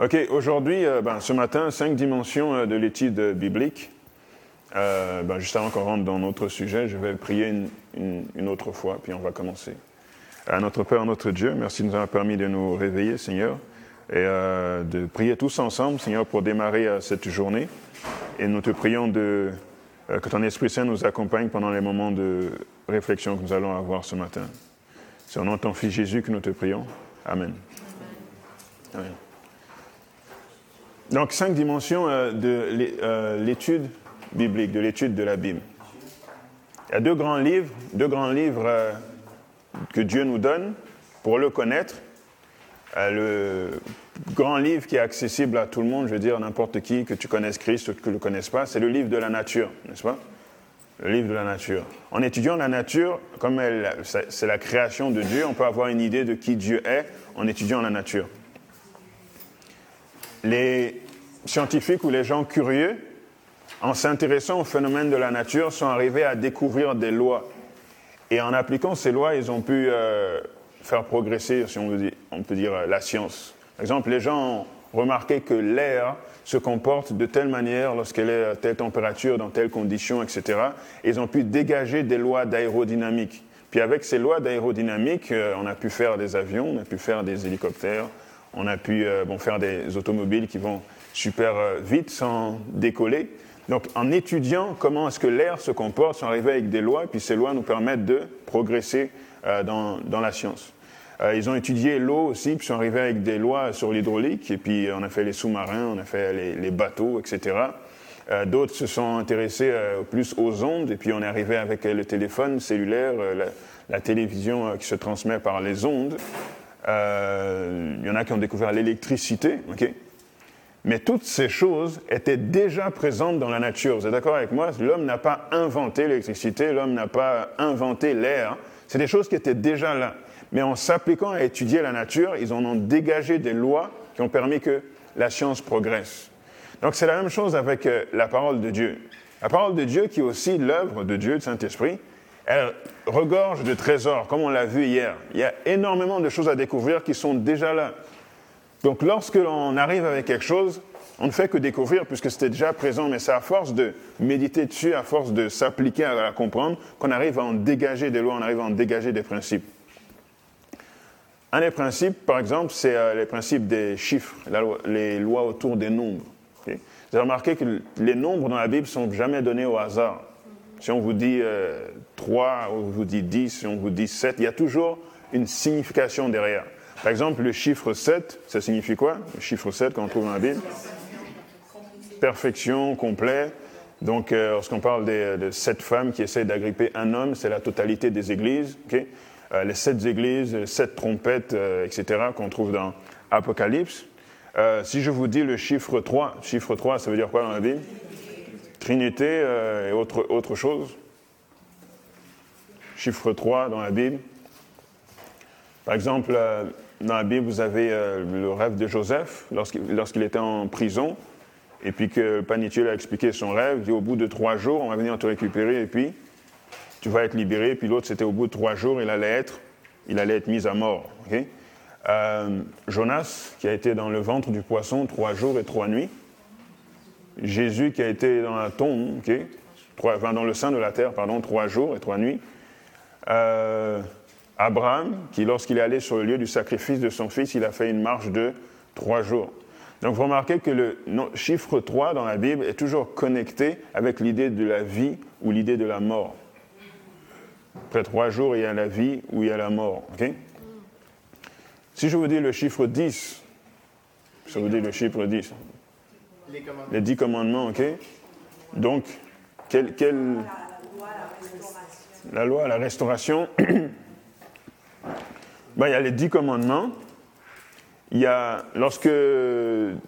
Ok, aujourd'hui, euh, ben, ce matin, cinq dimensions euh, de l'étude biblique. Euh, ben, juste avant qu'on rentre dans notre sujet, je vais prier une, une, autre fois, puis on va commencer. À notre Père, notre Dieu, merci de nous avoir permis de nous réveiller, Seigneur, et de prier tous ensemble, Seigneur, pour démarrer cette journée. Et nous te prions de, que ton Esprit Saint nous accompagne pendant les moments de réflexion que nous allons avoir ce matin. C'est au nom de ton Fils Jésus que nous te prions. Amen. Amen. Donc, cinq dimensions euh, de euh, l'étude biblique, de l'étude de la Bible. Il y a deux grands livres, deux grands livres euh, que Dieu nous donne pour le connaître. le grand livre qui est accessible à tout le monde, je veux dire n'importe qui, que tu connaisses Christ ou que tu ne le connaisses pas, c'est le livre de la nature, n'est-ce pas? Le livre de la nature. En étudiant la nature, comme c'est la création de Dieu, on peut avoir une idée de qui Dieu est en étudiant la nature. Les scientifiques ou les gens curieux, en s'intéressant au phénomène de la nature, sont arrivés à découvrir des lois. Et en appliquant ces lois, ils ont pu euh, faire progresser, si on, peut dire, la science. Par exemple, les gens ont remarqué que l'air se comporte de telle manière lorsqu'elle est à telle température, dans telles conditions, etc. Et ils ont pu dégager des lois d'aérodynamique. Puis avec ces lois d'aérodynamique, euh, on a pu faire des avions, on a pu faire des hélicoptères, on a pu euh, faire des automobiles qui vont super euh, vite sans décoller. Donc en étudiant comment est-ce que l'air se comporte, sont arrivés avec des lois, puis ces lois nous permettent de progresser euh, dans, dans, la science. Euh, ils ont étudié l'eau aussi, puis sont arrivés avec des lois sur l'hydraulique, et puis on a fait les sous-marins, on a fait les, les bateaux, etc. D'autres se sont intéressés plus aux ondes, et puis on est arrivé avec le téléphone cellulaire, la, la télévision qui se transmet par les ondes. Il y en a qui ont découvert l'électricité, ok? Mais toutes ces choses étaient déjà présentes dans la nature. Vous êtes d'accord avec moi? L'homme n'a pas inventé l'électricité, l'homme n'a pas inventé l'air. C'est des choses qui étaient déjà là. Mais en s'appliquant à étudier la nature, ils en ont dégagé des lois qui ont permis que la science progresse. Donc c'est la même chose avec euh, la parole de Dieu. La parole de Dieu, qui est aussi l'œuvre de Dieu, de Saint-Esprit, elle regorge de trésors, comme on l'a vu hier. Il y a énormément de choses à découvrir qui sont déjà là. Donc lorsque l'on arrive avec quelque chose, on ne fait que découvrir puisque c'était déjà présent, mais c'est à force de méditer dessus, à force de s'appliquer à la comprendre, qu'on arrive à en dégager des lois, on arrive à en dégager des principes. Un des principes, par exemple, c'est euh, les principes des chiffres, les lois autour des nombres. Vous avez remarqué que les nombres dans la Bible ne sont jamais donnés au hasard. Si on vous dit 3, euh, ou on vous dit 10, si on vous dit 7, il y a toujours une signification derrière. Par exemple, le chiffre 7, ça signifie quoi? Le chiffre 7 qu'on trouve dans la Bible Perfection, complet. Donc, euh, lorsqu'on parle de sept femmes qui essaient d'agripper un homme, c'est la totalité des églises. Euh, les sept églises, sept trompettes, euh, etc., qu'on trouve dans Apocalypse. si je vous dis le chiffre 3, chiffre 3, ça veut dire quoi dans la Bible? Trinité et autre, autre chose? Chiffre 3 dans la Bible. Par exemple, dans la Bible, vous avez euh, le rêve de Joseph lorsqu'il était en prison, et puis que le a expliqué son rêve. Il dit au bout de trois jours, on va venir te récupérer, et puis tu vas être libéré. Puis l'autre, c'était au bout de trois jours, il allait être, il allait être mis à mort. Euh, Jonas, qui a été dans le ventre du poisson trois jours et trois nuits. Jésus, qui a été dans la tombe, enfin, dans le sein de la terre, pardon, trois jours et trois nuits. Euh, Abraham, qui lorsqu'il est allé sur le lieu du sacrifice de son fils, il a fait une marche de trois jours. Donc vous remarquez que le chiffre 3 dans la Bible est toujours connecté avec l'idée de la vie ou l'idée de la mort. Après trois jours, il y a la vie ou il y a la mort. si je vous dis le chiffre 10, je vous dis le chiffre 10, les, les dix commandements, ok? Donc, quelle, La loi, la restauration. Ben, il y a les dix commandements. Il y a, lorsque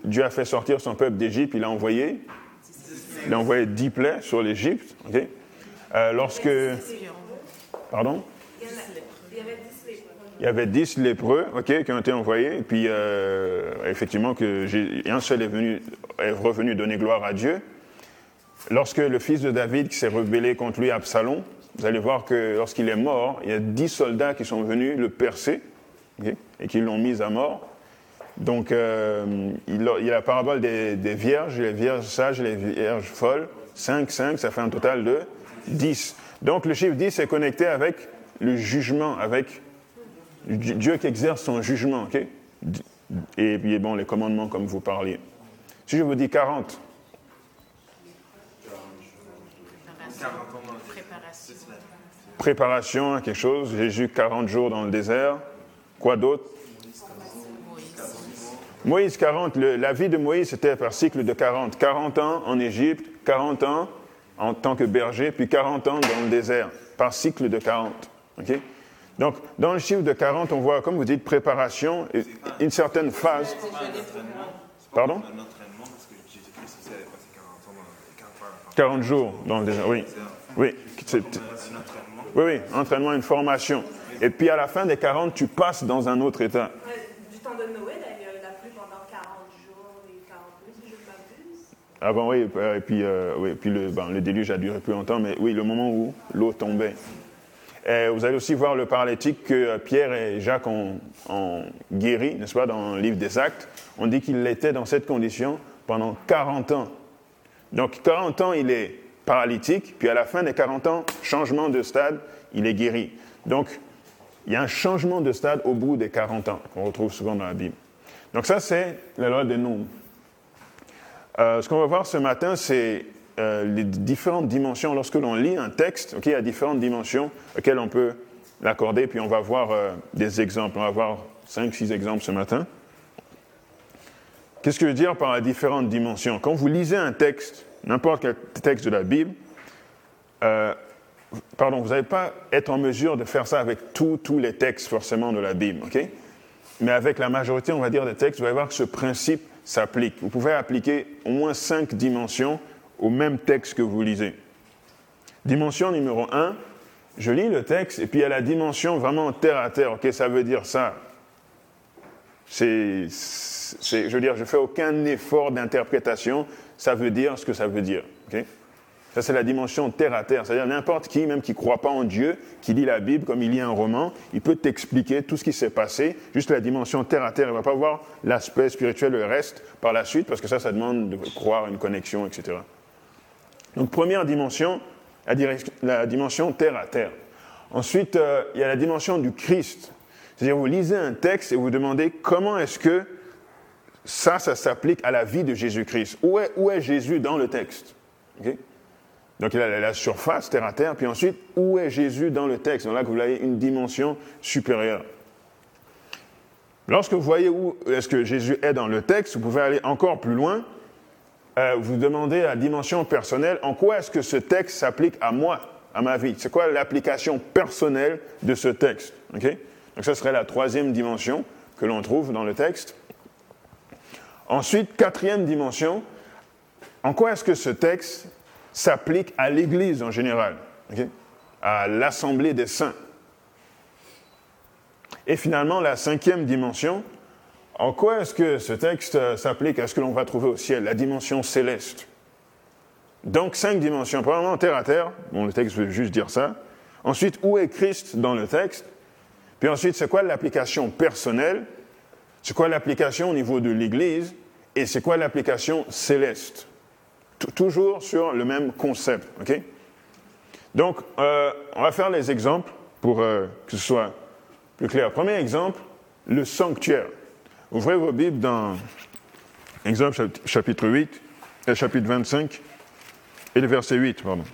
Dieu a fait sortir son peuple d'Égypte, il a envoyé, il a envoyé dix plaies sur l'Égypte. Euh, lorsque, pardon? Il y avait dix lépreux, ok, qui ont été envoyés, et puis euh, effectivement que un seul est, venu, est revenu donner gloire à Dieu. Lorsque le fils de David qui s'est rebellé contre lui, Absalom, vous allez voir que lorsqu'il est mort, il y a dix soldats qui sont venus le percer et qui l'ont mis à mort. Donc, euh, il, y a la parabole des, vierges, les vierges sages les vierges folles. 5, 5, ça fait un total de 10. Donc, le chiffre 10 est connecté avec le jugement, avec Dieu qui exerce son jugement. Et puis, bon, les commandements, comme vous parliez. Si je vous dis 40, préparation à quelque chose. Jésus, 40 jours dans le désert. Quoi d'autre? Moïse, 40. la vie de Moïse, c'était par cycle de 40. 40 ans en Égypte, 40 ans en tant que berger, puis 40 ans dans le désert, par cycle de 40. Donc, dans le chiffre de 40, on voit, comme vous dites, préparation, une certaine phase. Pardon? 40 jours dans le désert, oui. Oui, oui, oui, entraînement, une formation. Et puis à la fin des 40, tu passes dans un autre état. Du temps de Noé, il a plu pendant 40 jours et 40 nuits, si je ne m'abuse. Ah bon, oui, euh, et puis, euh, oui, puis le, ben, le, déluge a duré plus longtemps, mais oui, le moment où l'eau tombait. Et vous allez aussi voir le paralytique que Pierre et Jacques ont, ont guéri, n'est-ce pas, dans le livre des Actes. On dit qu'il était dans cette condition pendant 40 ans. Donc 40 ans, il est paralytique, puis à la fin des 40 ans, changement de stade, il est guéri. Donc, il y a un changement de stade au bout des 40 ans, qu'on retrouve souvent dans la Bible. Donc ça, c'est la loi des nombres. Euh, ce qu'on va voir ce matin, c'est euh, les différentes dimensions. Lorsque l'on lit un texte, il y a différentes dimensions auxquelles on peut l'accorder, puis on va voir euh, des exemples. On va voir 5-6 exemples ce matin. Qu'est-ce que je veux dire par différentes dimensions? Quand vous lisez un texte, n'importe quel texte de la Bible, euh, pardon, vous n'allez pas être en mesure de faire ça avec tous les textes forcément de la Bible, ok? Mais avec la majorité, on va dire, des textes, vous allez voir que ce principe s'applique. Vous pouvez appliquer au moins cinq dimensions au même texte que vous lisez. Dimension numéro un, je lis le texte et puis il y a la dimension vraiment terre à terre. Ok, ça veut dire ça. C'est, je veux dire, je fais aucun effort d'interprétation ça veut dire ce que ça veut dire. ça, c'est la dimension terre à terre. C'est-à-dire n'importe qui, même qui ne croit pas en Dieu, qui lit la Bible comme il lit un roman, il peut t'expliquer tout ce qui s'est passé, juste la dimension terre à terre. Il ne va pas voir l'aspect spirituel, le reste, par la suite, parce que ça, ça demande de croire une connexion, etc. Donc, première dimension, la, dimension terre à terre. Ensuite, euh, il y a la dimension du Christ. C'est-à-dire, vous lisez un texte et vous demandez comment est-ce que ça, ça s'applique à la vie de Jésus-Christ. Où est, Jésus dans le texte? Donc il a la surface, terre à terre, puis ensuite, où est Jésus dans le texte? Donc là, vous avez une dimension supérieure. Lorsque vous voyez où est-ce que Jésus est dans le texte, vous pouvez aller encore plus loin. Euh, vous demandez la dimension personnelle, en quoi est-ce que ce texte s'applique à moi, à ma vie? C'est quoi l'application personnelle de ce texte? Donc ça serait la troisième dimension que l'on trouve dans le texte. Ensuite, quatrième dimension, en quoi est-ce que ce texte s'applique à l'Église en général, à l'Assemblée des saints? Et finalement, la cinquième dimension, en quoi est-ce que ce texte s'applique à ce que l'on va trouver au ciel, la dimension céleste? Donc cinq dimensions. Premièrement, terre à terre, bon, le texte veut juste dire ça. Ensuite, où est Christ dans le texte? Puis ensuite, c'est quoi l'application personnelle? C'est quoi l'application au niveau de l'Église? Et c'est quoi l'application céleste? Toujours sur le même concept. ok? Donc, euh, on va faire les exemples pour euh, que ce soit plus clair. Premier exemple, le sanctuaire. Ouvrez vos Bibles dans exemple chapitre 8, euh, chapitre 25 et le verset 8, pardon.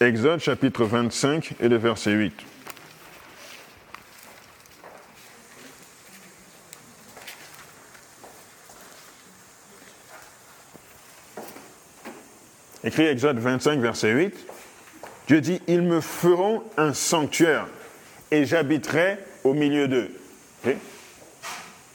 Exode chapitre 25 et le verset 8. Écrit Exode 25, verset 8, Dieu dit, ils me feront un sanctuaire et j'habiterai au milieu d'eux.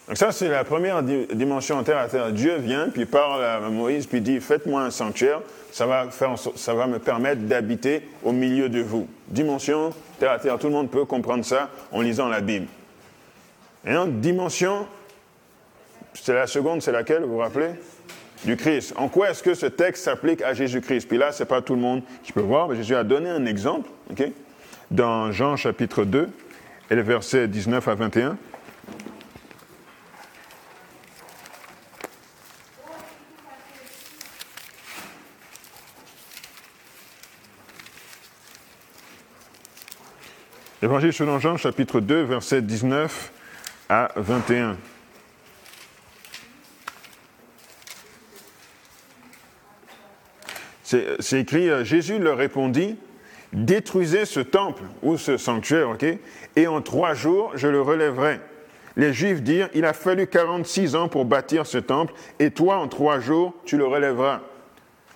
Donc ça, c'est la première dimension en terre à terre. Dieu vient, puis parle à Moïse, puis dit, faites-moi un sanctuaire, ça va, me permettre d'habiter au milieu de vous. Dimension terre à terre, tout le monde peut comprendre ça en lisant la Bible. Et donc, dimension, c'est la seconde, c'est laquelle, vous vous rappelez? Du Christ. En quoi est-ce que ce texte s'applique à Jésus-Christ? Puis là, ce n'est pas tout le monde qui peut voir, mais Jésus a donné un exemple, dans Jean chapitre 2 et les versets 19 à 21. Évangile selon Jean, chapitre 2, versets 19 à 21. C'est écrit, euh, Jésus leur répondit, détruisez ce temple ou ce sanctuaire, ok, et en trois jours, je le relèverai. Les Juifs dirent, il a fallu 46 ans pour bâtir ce temple, et toi, en trois jours, tu le relèveras.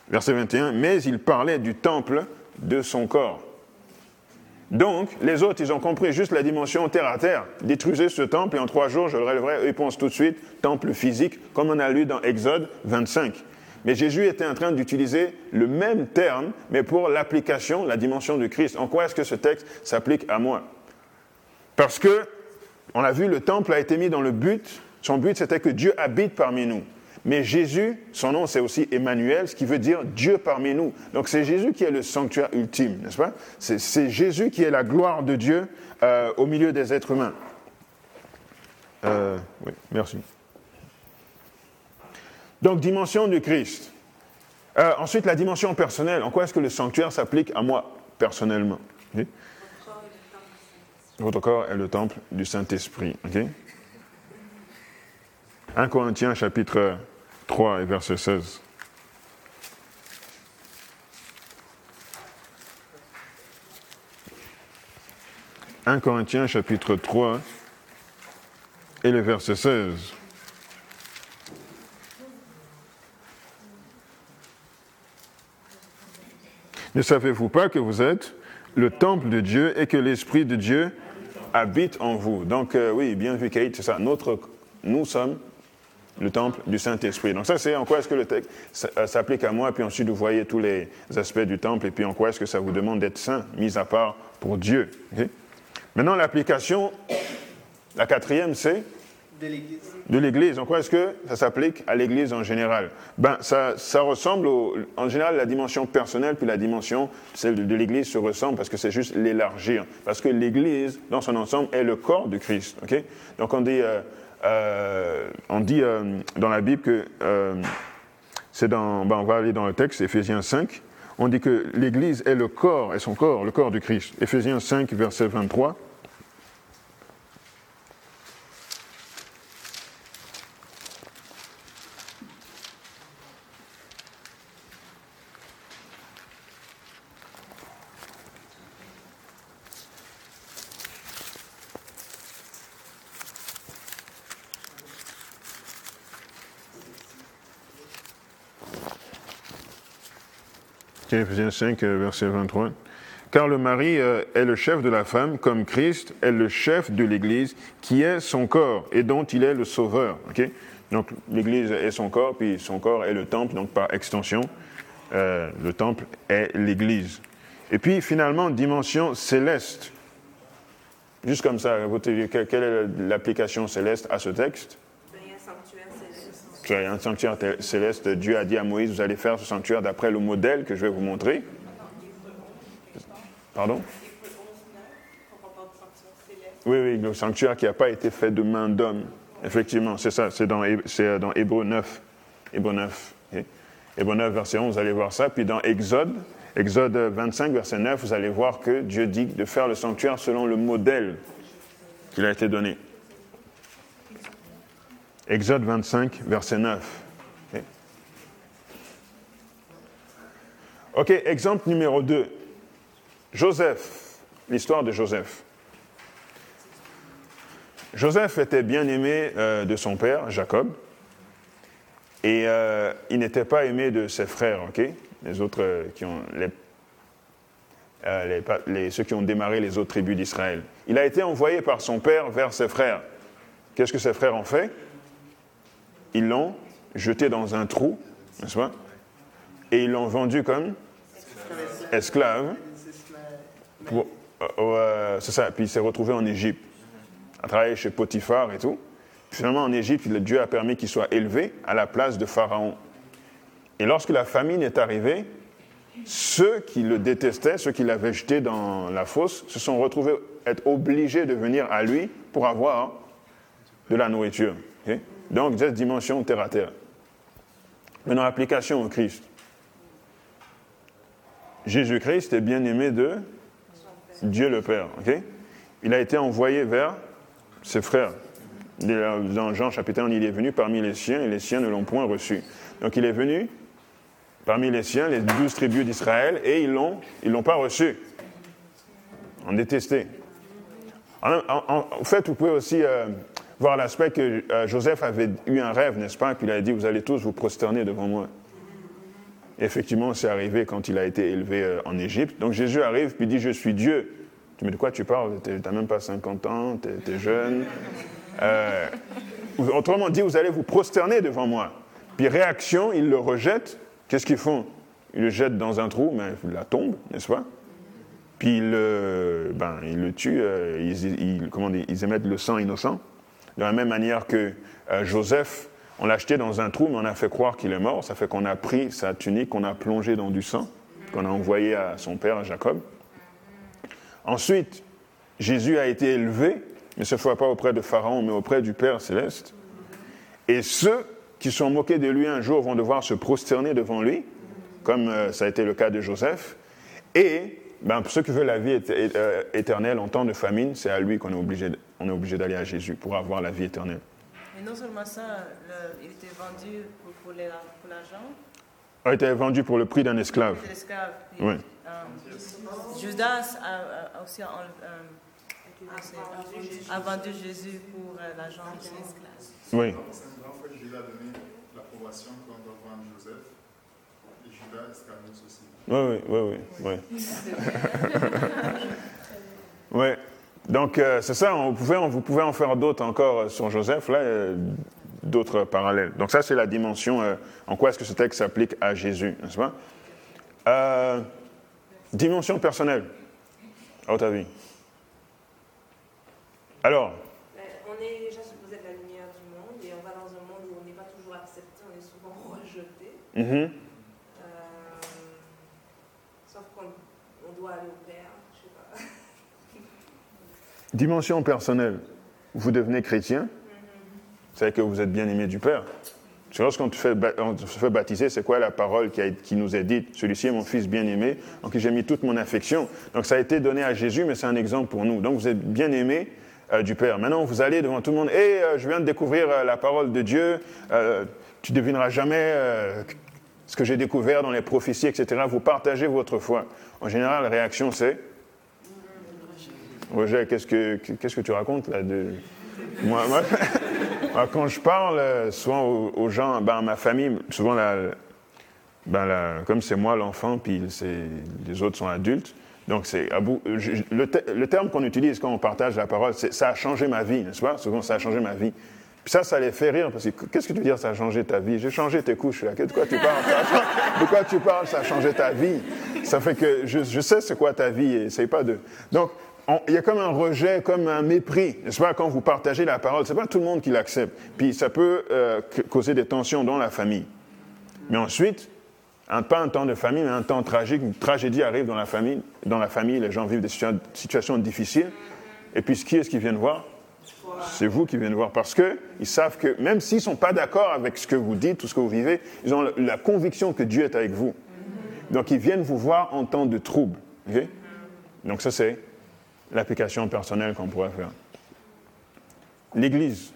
Verset 21, mais il parlait du temple de son corps. Donc, les autres, ils ont compris juste la dimension terre à terre. Détruisez ce temple et en trois jours, je le relèverai. Eux, ils pensent tout de suite temple physique, comme on a lu dans Exode 25. Mais Jésus était en train d'utiliser le même terme, mais pour l'application, la dimension du Christ. En quoi est-ce que ce texte s'applique à moi? Parce que, on l'a vu, le temple a été mis dans le but. Son but, c'était que Dieu habite parmi nous. Mais Jésus, son nom c'est aussi Emmanuel, ce qui veut dire Dieu parmi nous. Donc c'est Jésus qui est le sanctuaire ultime, n'est-ce pas? C'est Jésus qui est la gloire de Dieu euh, au milieu des êtres humains. Euh, oui, merci. Donc dimension du Christ. Euh, ensuite, la dimension personnelle. En quoi est-ce que le sanctuaire s'applique à moi personnellement? Votre corps est le temple du Saint-Esprit. 1 Corinthiens chapitre 3 et verset 16. « 1 Corinthiens chapitre 3 et le verset 16. Ne savez-vous pas que vous êtes le temple de Dieu et que l'Esprit de Dieu habite en vous? Donc euh, oui, bien vu Kate, c'est ça. Notre, nous sommes le temple du Saint-Esprit. Donc ça, c'est en quoi est-ce que le texte euh, s'applique à moi, puis ensuite vous voyez tous les aspects du temple, et puis en quoi est-ce que ça vous demande d'être saint, mis à part pour Dieu. Maintenant, l'application, la quatrième, c'est de l'Église. De l'Église. En quoi est-ce que ça s'applique à l'Église en général? Ben, ça, ça ressemble, en général, la dimension personnelle, puis la dimension, celle de, l'Église, se ressemble parce que c'est juste l'élargir. Parce que l'Église, dans son ensemble, est le corps du Christ. Donc on dit... Euh, euh, on dit euh, dans la Bible que c'est dans, ben, on va aller dans le texte, Éphésiens 5, on dit que l'Église est le corps, est son corps, le corps du Christ. Éphésiens 5, verset 23. Ephésiens 5, euh, verset 23. Car le mari euh, est le chef de la femme, comme Christ est le chef de l'Église, qui est son corps et dont il est le sauveur. donc l'Église est son corps, puis son corps est le temple, donc par extension, euh, le temple est l'Église. Et puis finalement, dimension céleste. Juste comme ça, quelle est l'application céleste à ce texte? Un sanctuaire céleste. Dieu a dit à Moïse, vous allez faire ce sanctuaire d'après le modèle que je vais vous montrer. Pardon? Oui, oui, le sanctuaire qui n'a pas été fait de main d'homme. Effectivement, c'est ça, c'est dans, euh, Hébreu 9. Hébreu 9. Hébreu 9, verset 11, vous allez voir ça. Puis dans Exode, Exode 25, verset 9, vous allez voir que Dieu dit de faire le sanctuaire selon le modèle qu'il a été donné. Exode 25, verset 9. Ok, exemple numéro 2. Joseph, l'histoire de Joseph. Joseph était bien aimé euh, de son père, Jacob, et euh, il n'était pas aimé de ses frères, ok? Les autres euh, qui ont. Les, ceux qui ont démarré les autres tribus d'Israël. Il a été envoyé par son père vers ses frères. Qu'est-ce que ses frères ont fait? Ils l'ont jeté dans un trou, n'est-ce pas? Et ils l'ont vendu comme esclave. Euh, c'est ça. Puis il s'est retrouvé en Égypte, à travailler chez Potiphar et tout. Finalement, en Égypte, Dieu a permis qu'il soit élevé à la place de Pharaon. Et lorsque la famine est arrivée, ceux qui le détestaient, ceux qui l'avaient jeté dans la fosse, se sont retrouvés être obligé de venir à lui pour avoir de la nourriture. Donc, cette dimension terre à terre. Maintenant, application au Christ. Jésus-Christ est bien aimé de Dieu le Père. Il a été envoyé vers ses frères. Dans Jean chapitre 1, il est venu parmi les siens et les siens ne l'ont point reçu. Donc il est venu parmi les siens, les douze tribus d'Israël, et ils l'ont, l'ont pas reçu. On détesté. En, fait, vous pouvez aussi euh, voir l'aspect que euh, Joseph avait eu un rêve, n'est-ce pas, qu'il avait dit, vous allez tous vous prosterner devant moi. Effectivement, c'est arrivé quand il a été élevé euh, en Égypte. Donc Jésus arrive, puis dit, je suis Dieu. Tu me dis, de quoi tu parles? Tu n'as même pas 50 ans, tu es, jeune. Euh, autrement dit, vous allez vous prosterner devant moi. Puis réaction, ils le rejettent. Qu'est-ce qu'ils font? Ils le jettent dans un trou, mais il la tombe, n'est-ce pas? Puis ils, euh, ben, ils le tuent, ils, ils, comment ils émettent le sang innocent. De la même manière que euh, Joseph, on l'a acheté dans un trou, mais on a fait croire qu'il est mort. Ça fait qu'on a pris sa tunique, qu'on a plongé dans du sang, qu'on a envoyé à son père, à Jacob. Ensuite, Jésus a été élevé, mais cette fois pas auprès de Pharaon, mais auprès du Père céleste. Et ceux qui sont moqués de lui un jour vont devoir se prosterner devant lui, comme euh, ça a été le cas de Joseph. Et ben, ceux qui veulent la vie éternelle en temps de famine, c'est à lui qu'on est obligé, on est obligé d'aller à Jésus pour avoir la vie éternelle. Et non seulement ça, le, il était vendu pour, pour l'argent? A été vendu pour le prix d'un esclave. L'esclave. Oui. Euh, Judas a, a aussi en, euh, a vendu Jésus pour euh, l'argent. Oui. C'est en fait Judas a donné l'approbation qu'on doit vendre Joseph. Et Judas Iscariot aussi. Oui, oui, oui, oui. oui. ouais. Donc, euh, c'est ça, on pouvait, on, vous pouvez en faire d'autres encore sur Joseph, là, euh, d'autres parallèles. Donc, ça, c'est la dimension, euh, en quoi est-ce que ce texte s'applique à Jésus, n'est-ce pas? Euh, Dimension personnelle, à votre avis? Alors? On est déjà supposé être la lumière du monde et on va dans un monde où on n'est pas toujours accepté, on est souvent rejeté. mhm. Euh, sauf qu'on on doit aller au Père, je sais pas. Dimension personnelle, vous devenez chrétien, savez que vous êtes bien aimé du Père. Sais, Lorsqu'on se fait baptiser, c'est quoi la parole qui, qui nous est dite? Celui-ci est mon fils bien-aimé, en qui j'ai mis toute mon affection. Donc ça a été donné à Jésus, mais c'est un exemple pour nous. Donc vous êtes bien aimé euh, du Père. Maintenant, vous allez devant tout le monde, et je viens de découvrir euh, la parole de Dieu, euh, tu devineras jamais euh, ce que j'ai découvert dans les prophéties, etc. Vous partagez votre foi. En général, la réaction, c'est Roger, qu'est-ce que, qu'est-ce que tu racontes là de... moi, moi, quand je parle euh, souvent aux, gens, ben, ma famille, souvent, la, ben, la- comme c'est moi l'enfant, puis c'est, les autres sont adultes, donc c'est je- le, te- le terme qu'on utilise quand on partage la parole, c'est ça a changé ma vie, n'est-ce pas? Souvent, ça a changé ma vie. Puis ça, ça les fait rire, parce que qu'est-ce que tu veux dire, ça a changé ta vie? J'ai changé tes couches, là. De quoi tu parles? De quoi tu parles Ça a changé ta vie? Ça fait que je, je sais c'est quoi ta vie, et essaye pas de. Donc, on- il y a comme un rejet, comme un mépris, n'est-ce pas, quand vous partagez la parole. C'est pas tout le monde qui l'accepte. Puis ça peut euh, causer des tensions dans la famille. Mais ensuite, un, pas un temps de famille, mais un temps tragique, une tragédie arrive dans la famille. Dans la famille, les gens vivent des situa- situations difficiles. Et puis, qui est-ce qu'ils viennent voir? C'est vous qui viennent voir. Parce qu'ils savent que même s'ils ne sont pas d'accord avec ce que vous dites, tout ce que vous vivez, ils ont la, conviction que Dieu est avec vous. Donc, ils viennent vous voir en temps de trouble. Donc, ça, c'est l'application personnelle qu'on pourrait faire. L'Église.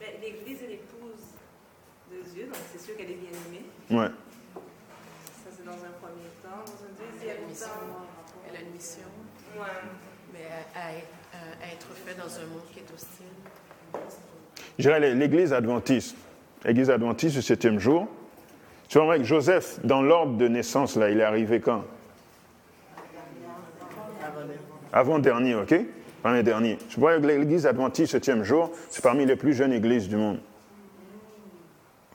Ben, L'Église est l'épouse de Dieu, donc c'est sûr qu'elle est bien aimée. Ouais. Ça, c'est dans un premier temps. Dans un deuxième temps. elle a une mission, Ouais. mais à, à- à être fait dans un monde qui est hostile. Je dirais l'Église adventiste. L'Église adventiste du septième jour. Tu vois, que Joseph, dans l'ordre de naissance, là, il est arrivé quand? Avant-dernier, ok? Avant dernier. Je vois que l'Église adventiste septième jour, c'est parmi les plus jeunes églises du monde.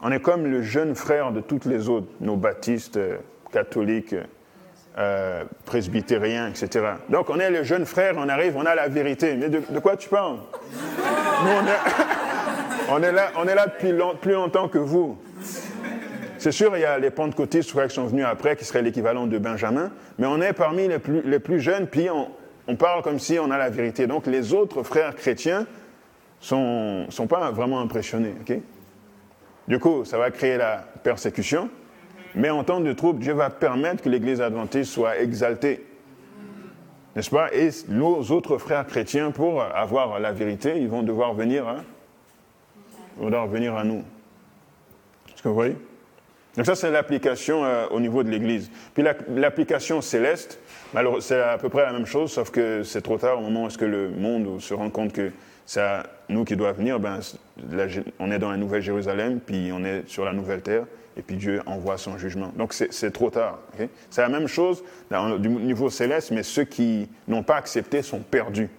On est comme le jeune frère de toutes les autres, nos baptistes, euh, catholiques, euh, presbytériens, etc. Donc on est le jeune frère, on arrive, on a la vérité. Mais de, quoi tu parles? Nous, on est, là, on est là depuis plus longtemps que vous. C'est sûr, il y a les pentecôtistes qui sont venus après, qui seraient l'équivalent de Benjamin, mais on est parmi les plus, les plus jeunes, puis on, on parle comme si on a la vérité. Donc les autres frères chrétiens sont, sont pas vraiment impressionnés. ok? Du coup, ça va créer la persécution, mais en temps de trouble, Dieu va permettre que l'Église adventiste soit exaltée. N'est-ce pas? Et nos autres frères chrétiens, pour avoir la vérité, ils vont devoir venir, hein, vont devoir venir à nous. Est-ce que vous voyez? Donc ça, c'est l'application euh, au niveau de l'Église. Puis la- l'application céleste, malheureux- c'est à peu près la même chose, sauf que c'est trop tard au moment où est-ce que le monde se rend compte que c'est à nous qui doit venir. Ben, la on est dans la Nouvelle Jérusalem, puis on est sur la Nouvelle Terre, et puis Dieu envoie son jugement. Donc c'est trop tard. C'est la même chose du niveau céleste, mais ceux qui n'ont pas accepté sont perdus.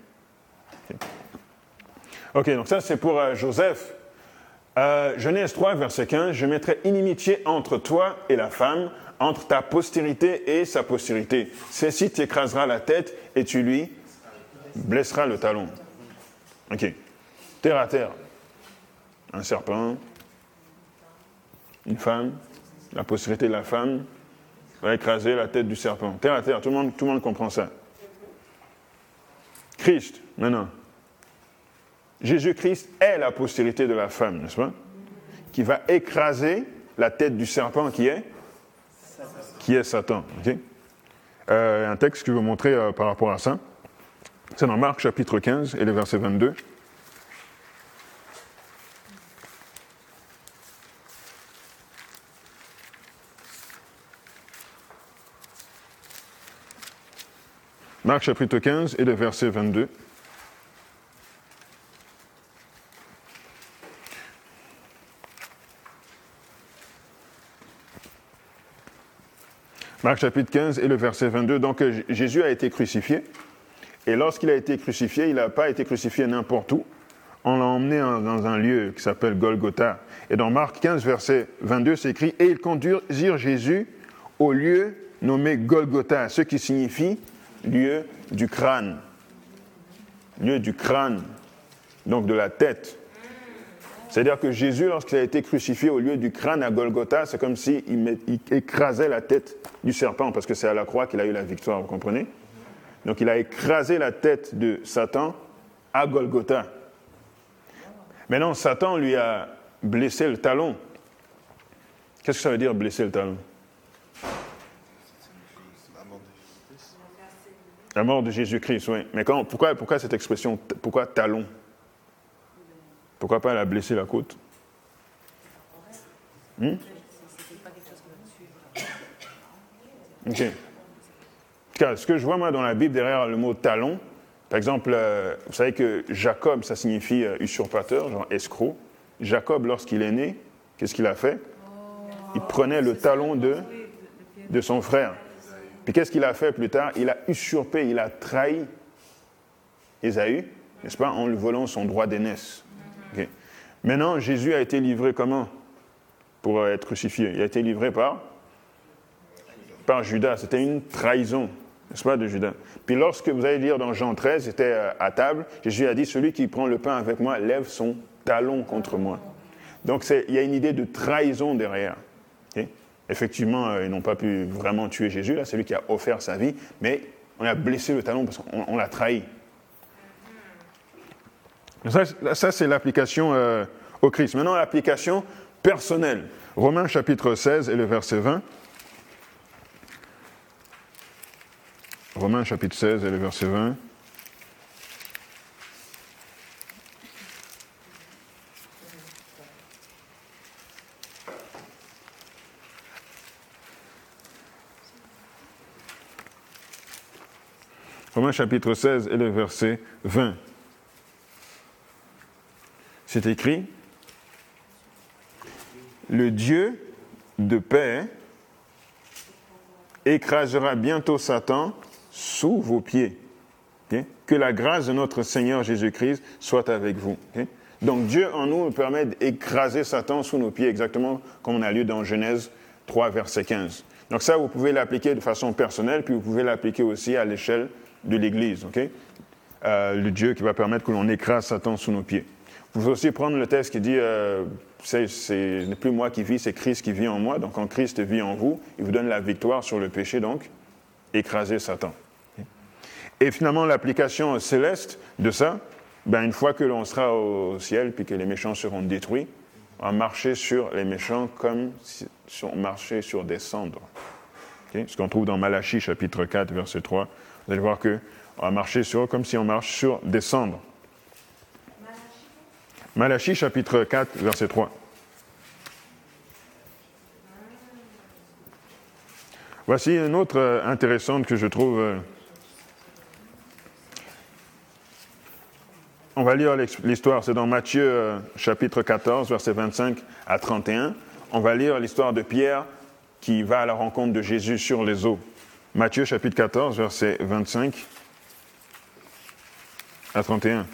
Ok, Ok, donc ça c'est pour euh, Joseph. Euh, Genèse 3, verset 15, je mettrai inimitié entre toi et la femme, entre ta postérité et sa postérité. Celle-ci t'écrasera la tête et tu lui blesseras le talon. Ok. Terre à terre. Un serpent, une femme, la postérité de la femme va écraser la tête du serpent. Terre à terre, tout le monde, tout le monde comprend ça. Christ, maintenant. Jésus-Christ est la postérité de la femme, n'est-ce pas Qui va écraser la tête du serpent qui est Qui est Satan. Euh, un texte que je veux montrer euh, par rapport à ça. C'est dans Marc chapitre 15 et le verset 22. Marc chapitre 15 et le verset 22. Marc chapitre 15 et le verset 22. Donc Jésus a été crucifié. Et lorsqu'il a été crucifié, il n'a pas été crucifié n'importe où. On l'a emmené en- dans un lieu qui s'appelle Golgotha. Et dans Marc 15, verset 22, c'est écrit Et ils conduisirent Jésus au lieu nommé Golgotha, ce qui signifie lieu du crâne. Lieu du crâne, donc de la tête. C'est-à-dire que Jésus, lorsqu'il a été crucifié au lieu du crâne à Golgotha, c'est comme s'il écrasait la tête du serpent, parce que c'est à la croix qu'il a eu la victoire, vous comprenez? Donc il a écrasé la tête de Satan à Golgotha. Maintenant, Satan lui a blessé le talon. Qu'est-ce que ça veut dire blesser le talon? La mort de Jésus-Christ, oui. Mais pourquoi, cette expression Pourquoi talon? Pourquoi pas la blesser la côte Hmm? Ok. En tout ce que je vois moi dans la Bible derrière le mot talon, par exemple, euh, vous savez que Jacob, ça signifie euh, usurpateur, genre escroc. Jacob, lorsqu'il est né, qu'est-ce qu'il a fait? Il prenait le talon de, de son frère. Puis qu'est-ce qu'il a fait plus tard? Il a usurpé, il a trahi Ésaü, n'est-ce pas, en lui volant son droit d'aînesse. Maintenant, Jésus a été livré comment Pour être crucifié? Il a été livré par? Par Judas. C'était une trahison, n'est-ce pas, de Judas. Puis lorsque vous allez lire dans Jean 13, c'était euh, à table, Jésus a dit Celui qui prend le pain avec moi lève son talon contre moi. Donc il y a une idée de trahison derrière. Effectivement, euh, ils n'ont pas pu vraiment tuer Jésus, là, c'est lui qui a offert sa vie, mais on a blessé le talon parce qu'on on l'a trahi. Ça, ça, c'est l'application euh, au Christ. Maintenant, l'application personnelle. Romains chapitre 16 et le verset 20. Romains chapitre 16 et le verset 20. Romains chapitre 16 et le verset 20. C'est écrit, le Dieu de paix écrasera bientôt Satan sous vos pieds. Que la grâce de notre Seigneur Jésus-Christ soit avec vous. Donc Dieu en nous permet d'écraser Satan sous nos pieds, exactement comme on a lu dans Genèse 3, verset 15. Donc ça, vous pouvez l'appliquer de façon personnelle, puis vous pouvez l'appliquer aussi à l'échelle de l'Église. Euh, le Dieu qui va permettre que l'on écrase Satan sous nos pieds. Vous pouvez aussi prendre le texte qui dit euh, ce n'est plus moi qui vis, c'est Christ qui vit en moi. Donc quand Christ vit en vous, il vous donne la victoire sur le péché, donc écraser Satan. Et finalement, l'application céleste de ça, ben, une fois que l'on sera au ciel, puis que les méchants seront détruits, on va marcher sur les méchants comme si on marchait sur des cendres. Ce qu'on trouve dans Malachie chapitre 4, verset 3. Vous allez voir que on va marcher sur comme si on marche sur des cendres. Malachie chapitre 4, verset 3. Voici une autre euh, intéressante que je trouve. euh, On va lire l'histoire, c'est dans Matthieu euh, chapitre 14, verset 25 à 31. On va lire l'histoire de Pierre qui va à la rencontre de Jésus sur les eaux. Matthieu chapitre 14, verset 25 à 31.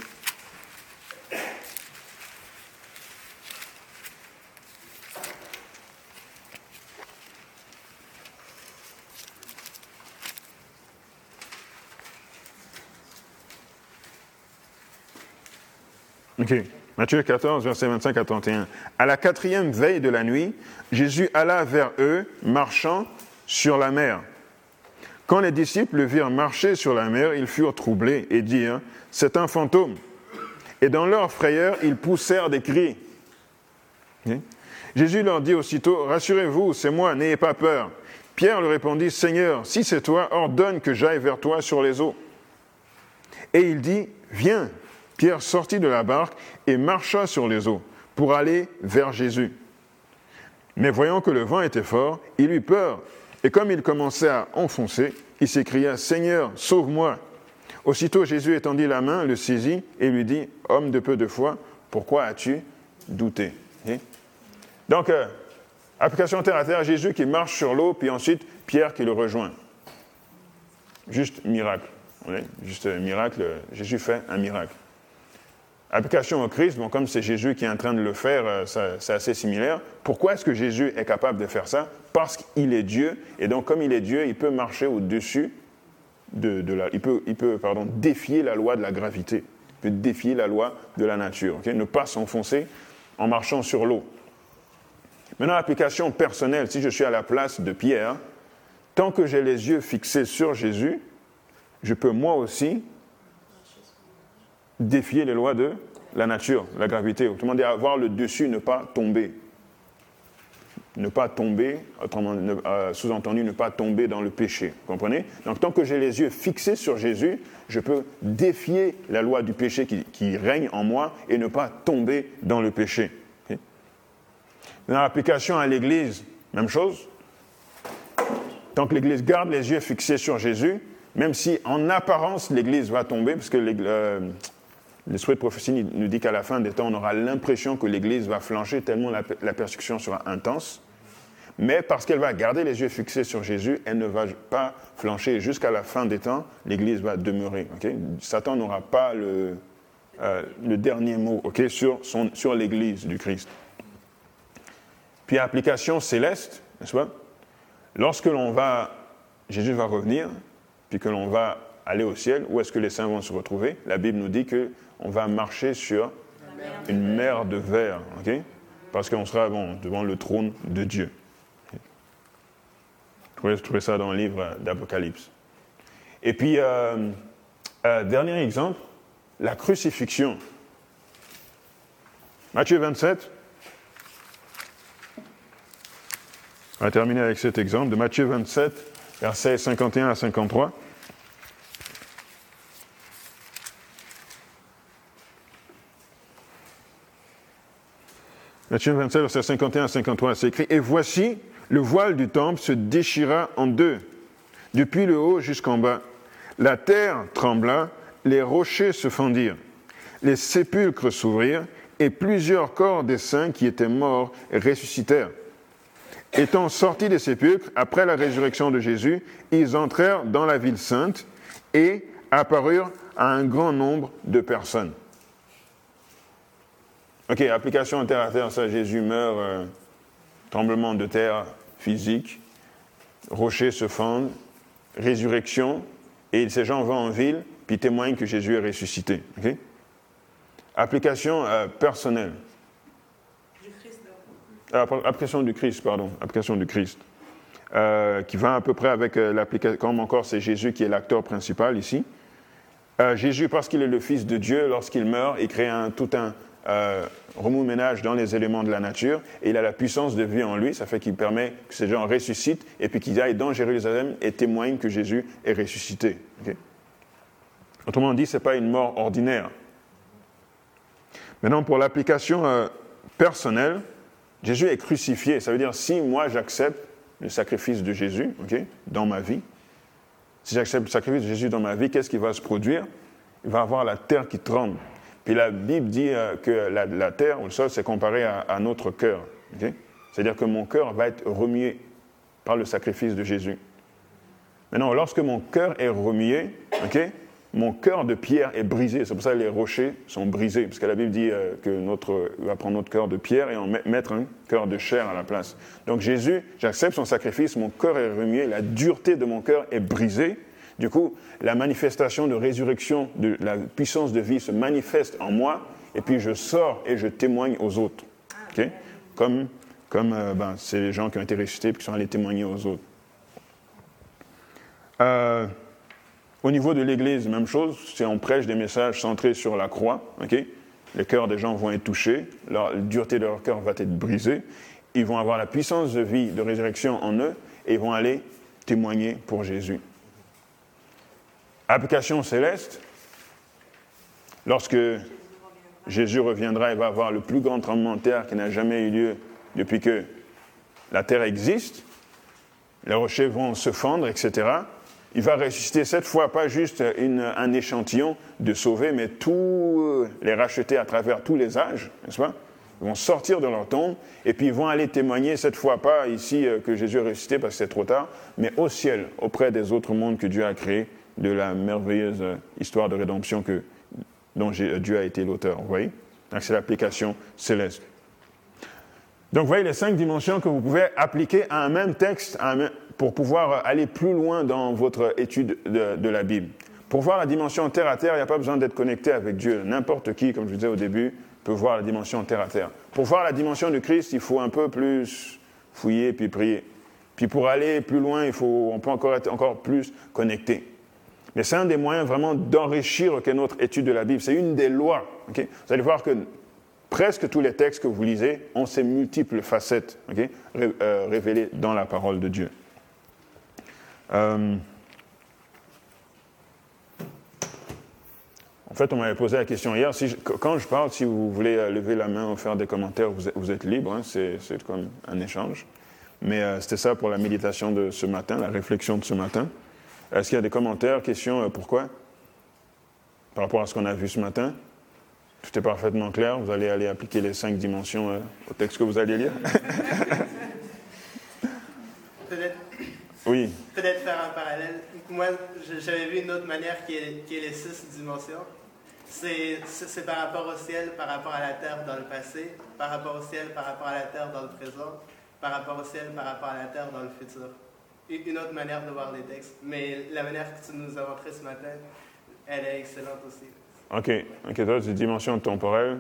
Matthieu 14, verset 25 à 31. À la quatrième veille de la nuit, Jésus alla vers eux, marchant sur la mer. Quand les disciples le virent marcher sur la mer, ils furent troublés et dirent C'est un fantôme. Et dans leur frayeur, ils poussèrent des cris. Jésus leur dit aussitôt Rassurez-vous, c'est moi, n'ayez pas peur. Pierre lui répondit Seigneur, si c'est toi, ordonne que j'aille vers toi sur les eaux. Et il dit, Viens. Pierre sortit de la barque et marcha sur les eaux pour aller vers Jésus. Mais voyant que le vent était fort, il eut peur. Et comme il commençait à enfoncer, il s'écria, Seigneur, sauve-moi. Aussitôt Jésus étendit la main, le saisit et lui dit, Homme de peu de foi, pourquoi as-tu douté? Donc, euh, application terre à terre, Jésus qui marche sur l'eau, puis ensuite Pierre qui le rejoint. Juste miracle. Juste miracle, Jésus fait un miracle. Application au Christ, bon, comme c'est Jésus qui est en train de le faire, euh, c'est assez similaire. Pourquoi est-ce que Jésus est capable de faire ça? Parce qu'il est Dieu, et donc comme il est Dieu, il peut marcher au-dessus de, la... Il peut, il peut pardon, défier la loi de la gravité, il peut défier la loi de la nature, ne pas s'enfoncer en marchant sur l'eau. Maintenant, application personnelle, si je suis à la place de Pierre, tant que j'ai les yeux fixés sur Jésus, je peux moi aussi défier les lois de la nature, la gravité. Autrement dit, avoir le dessus, ne pas tomber. Ne pas tomber, euh, sous-entendu, ne pas tomber dans le péché. Comprenez? Donc, tant que j'ai les yeux fixés sur Jésus, je peux défier la loi du péché qui, règne en moi et ne pas tomber dans le péché. Dans l'application à l'Église, même chose. Tant que l'Église garde les yeux fixés sur Jésus, même si en apparence l'Église va tomber, parce que euh, l'Esprit de prophétie nous dit qu'à la fin des temps, on aura l'impression que l'Église va flancher tellement la, persécution sera intense. Mais parce qu'elle va garder les yeux fixés sur Jésus, elle ne va pas flancher. Jusqu'à la fin des temps, l'Église va demeurer. Satan n'aura pas le, euh, dernier mot sur, l'Église du Christ. Puis application céleste, n'est-ce Lorsque l'on va, Jésus va revenir, puis que l'on va aller au ciel, où est-ce que les saints vont se retrouver? La Bible nous dit que on va marcher sur une mer de verre, ok? Parce qu'on sera devant le trône de Dieu. Vous trouver ça dans le livre d'Apocalypse. Et puis, euh, euh, dernier exemple, la crucifixion. Matthieu 27. On va terminer avec cet exemple de Matthieu 27, versets 51 à 53. Matthieu 27, versets 51 à 53, c'est écrit Et voici, le voile du temple se déchira en deux, depuis le haut jusqu'en bas. La terre trembla, les rochers se fendirent, les sépulcres s'ouvrirent, et plusieurs corps des saints qui étaient morts ressuscitèrent. Étant sortis des sépulcres après la résurrection de Jésus, ils entrèrent dans la ville sainte et apparurent à un grand nombre de personnes. Ok, application terre à terre, ça, Jésus meurt, euh, tremblement de terre physique, rochers se fendent, résurrection, et ces gens vont en ville, puis témoignent que Jésus est ressuscité. ok? Application euh, personnelle. Du Christ. Euh, application du Christ, pardon. Application du Christ. Euh, qui va à peu près avec l'application, comme encore c'est Jésus qui est l'acteur principal ici. Jésus, parce qu'il est le Fils de Dieu, lorsqu'il meurt, il crée un, tout un euh, remous-ménage dans les éléments de la nature et il a la puissance de vie en lui. Ça fait qu'il permet que ces gens ressuscitent et puis qu'ils aillent dans Jérusalem et témoignent que Jésus est ressuscité. Autrement dit, ce n'est pas une mort ordinaire. Maintenant, pour l'application euh, personnelle, Jésus est crucifié. Ça veut dire si moi j'accepte le sacrifice de Jésus dans ma vie, si j'accepte le sacrifice de Jésus dans ma vie, qu'est-ce qui va se produire? Il va avoir la terre qui tremble. Puis la Bible dit euh, que la, terre ou le sol, c'est comparé à, notre cœur. C'est-à-dire que mon cœur va être remué par le sacrifice de Jésus. Maintenant, lorsque mon cœur est remué, mon cœur de pierre est brisé. C'est pour ça que les rochers sont brisés, parce que la Bible dit euh, que notre, va prendre notre cœur de pierre et en met- mettre un cœur de chair à la place. Donc Jésus, j'accepte son sacrifice, mon cœur est remué, la dureté de mon cœur est brisée. Du coup, la manifestation de résurrection, de la puissance de vie se manifeste en moi, et puis je sors et je témoigne aux autres. Comme, comme euh, ben, les gens qui ont été ressuscités et qui sont allés témoigner aux autres. Euh, au niveau de l'Église, même chose, c'est on prêche des messages centrés sur la croix. Les cœurs des gens vont être touchés, la dureté de leur cœur va être brisée. Ils vont avoir la puissance de vie, de résurrection en eux, et ils vont aller témoigner pour Jésus. Application céleste, lorsque Jésus reviendra, il va avoir le plus grand tremblement de terre qui n'a jamais eu lieu depuis que la terre existe. Les rochers vont se fendre, etc. Il va ressusciter cette fois pas juste une- un échantillon de sauvés, mais tous les racheter à travers tous les âges, n'est-ce pas? Ils vont sortir de leur tombe et puis ils vont aller témoigner cette fois pas ici euh, que Jésus est ressuscité parce que c'est trop tard, mais au ciel, auprès des autres mondes que Dieu a créés, de la merveilleuse euh, histoire de rédemption que, dont J'ai- Dieu a été l'auteur. Vous voyez? Donc c'est l'application céleste. Donc, vous voyez les cinq dimensions que vous pouvez appliquer à un même texte pour pouvoir aller plus loin dans votre étude de, la Bible. Pour voir la dimension terre à terre, il n'y a pas besoin d'être connecté avec Dieu. N'importe qui, comme je disais au début, peut voir la dimension terre à terre. Pour voir la dimension de Christ, il faut un peu plus fouiller puis prier. Puis pour aller plus loin, il faut, on peut encore être encore plus connecté. Mais c'est un des moyens vraiment d'enrichir notre étude de la Bible. C'est une des lois. Vous allez voir que presque tous les textes que vous lisez ont ces multiples facettes euh, révélées dans la parole de Dieu. Euh, en fait, on m'avait posé la question hier. Quand je parle, si vous voulez euh, lever la main ou faire des commentaires, vous êtes, libre. hein, c'est, comme un échange. Mais c'était ça pour la méditation de ce matin, la réflexion de ce matin. Est-ce qu'il y a des commentaires, questions euh, Pourquoi? Par rapport à ce qu'on a vu ce matin Tout est parfaitement clair. Vous allez aller appliquer les cinq dimensions euh, au texte que vous alliez lire Peut-être Oui. peut-être faire un parallèle. Moi, j'avais vu une autre manière qui est, qui est les six dimensions. C'est par rapport au ciel, par rapport à la terre dans le passé, par rapport au ciel, par rapport à la terre dans le présent, par rapport au ciel, par rapport à la terre dans le futur. Une autre manière de voir les textes. Mais la manière que tu nous as montré ce matin, elle est excellente aussi. OK. OK, toi, c'est dimension temporelle.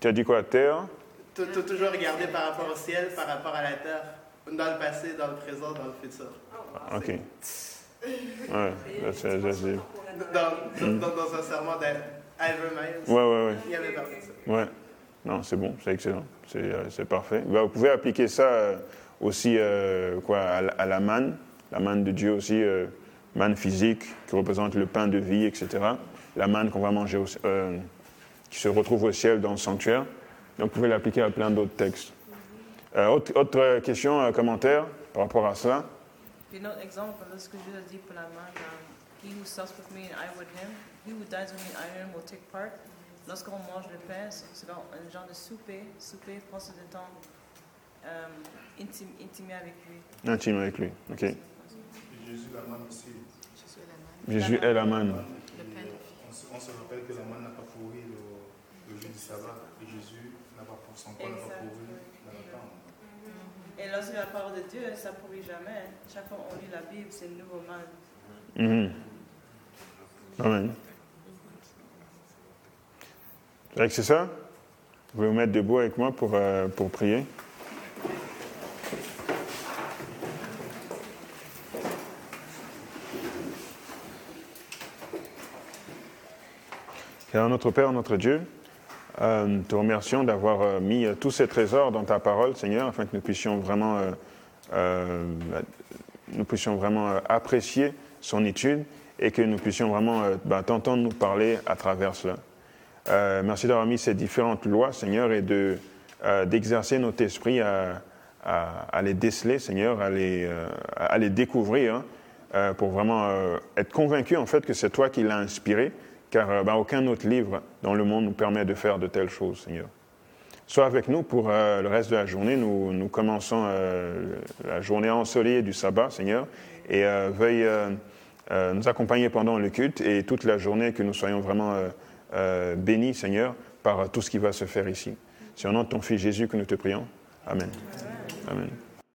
Tu as dit quoi Terre? Tou- tou- Toujours regarder par rapport au ciel, par rapport à la terre, dans le passé, dans le présent, dans le futur. OK. Ouais, ça, c'est- Dans, dans, dans- dans un serment d'Ivor Myers, ouais, ouais, ouais. il y avait de ça. Ouais. Non, c'est bon, c'est excellent. C'est, euh, c'est parfait. Ben, vous pouvez appliquer ça euh, aussi euh, quoi, à, à la manne, la manne de Dieu aussi, euh, manne physique, qui représente le pain de vie, etc. La manne qu'on va manger, au- euh, qui se retrouve au ciel dans le sanctuaire. Donc, vous pouvez l'appliquer à plein d'autres textes. Euh, autre, autre question, euh, commentaire par rapport à un autre exemple, là, ce que Jésus dit pour la main, um, He who sups with me and I with him, he who dines with me and I will take part. Lorsqu'on mange le pain, c'est un genre de souper, souper, passer du temps euh, intime, intimé avec lui. Intime avec lui. OK. Et Jésus la manne aussi. Jésus est la main, Jésus est la manne. On se, rappelle que la manne n'a pas pourri le, le jour du sabbat. Et Jésus n'a pas pour son corps n'a pas pourri dans la tente. Et lorsque la parole de Dieu, ça ne pourrit jamais. Chaque fois qu'on lit la Bible, c'est une nouvelle main. Mhm. Amen. Vous Greg, c'est ça? Vous pouvez vous mettre debout avec moi pour, euh, pour prier? Seigneur notre Père, notre Dieu, euh, te remercions d'avoir euh, mis euh, tous ces trésors dans ta parole, Seigneur, afin que nous puissions vraiment, euh, nous puissions vraiment apprécier son étude et que nous puissions vraiment ben, t'entendre nous parler à travers cela. Merci d'avoir mis ces différentes lois, Seigneur, et de, d'exercer notre esprit à, les déceler, Seigneur, à les, à les découvrir, hein, pour vraiment être convaincu en fait que c'est toi qui l'as inspiré, car euh, ben, aucun autre livre dans le monde nous permet de faire de telles choses, Seigneur. Sois avec nous pour euh, le reste de la journée. Nous, commençons euh, la journée ensoleillée du sabbat, Seigneur, et euh, veuille nous accompagner pendant le culte et toute la journée, que nous soyons vraiment bénis, Seigneur, par tout ce qui va se faire ici. C'est au nom de ton Fils Jésus que nous te prions. Amen. Amen.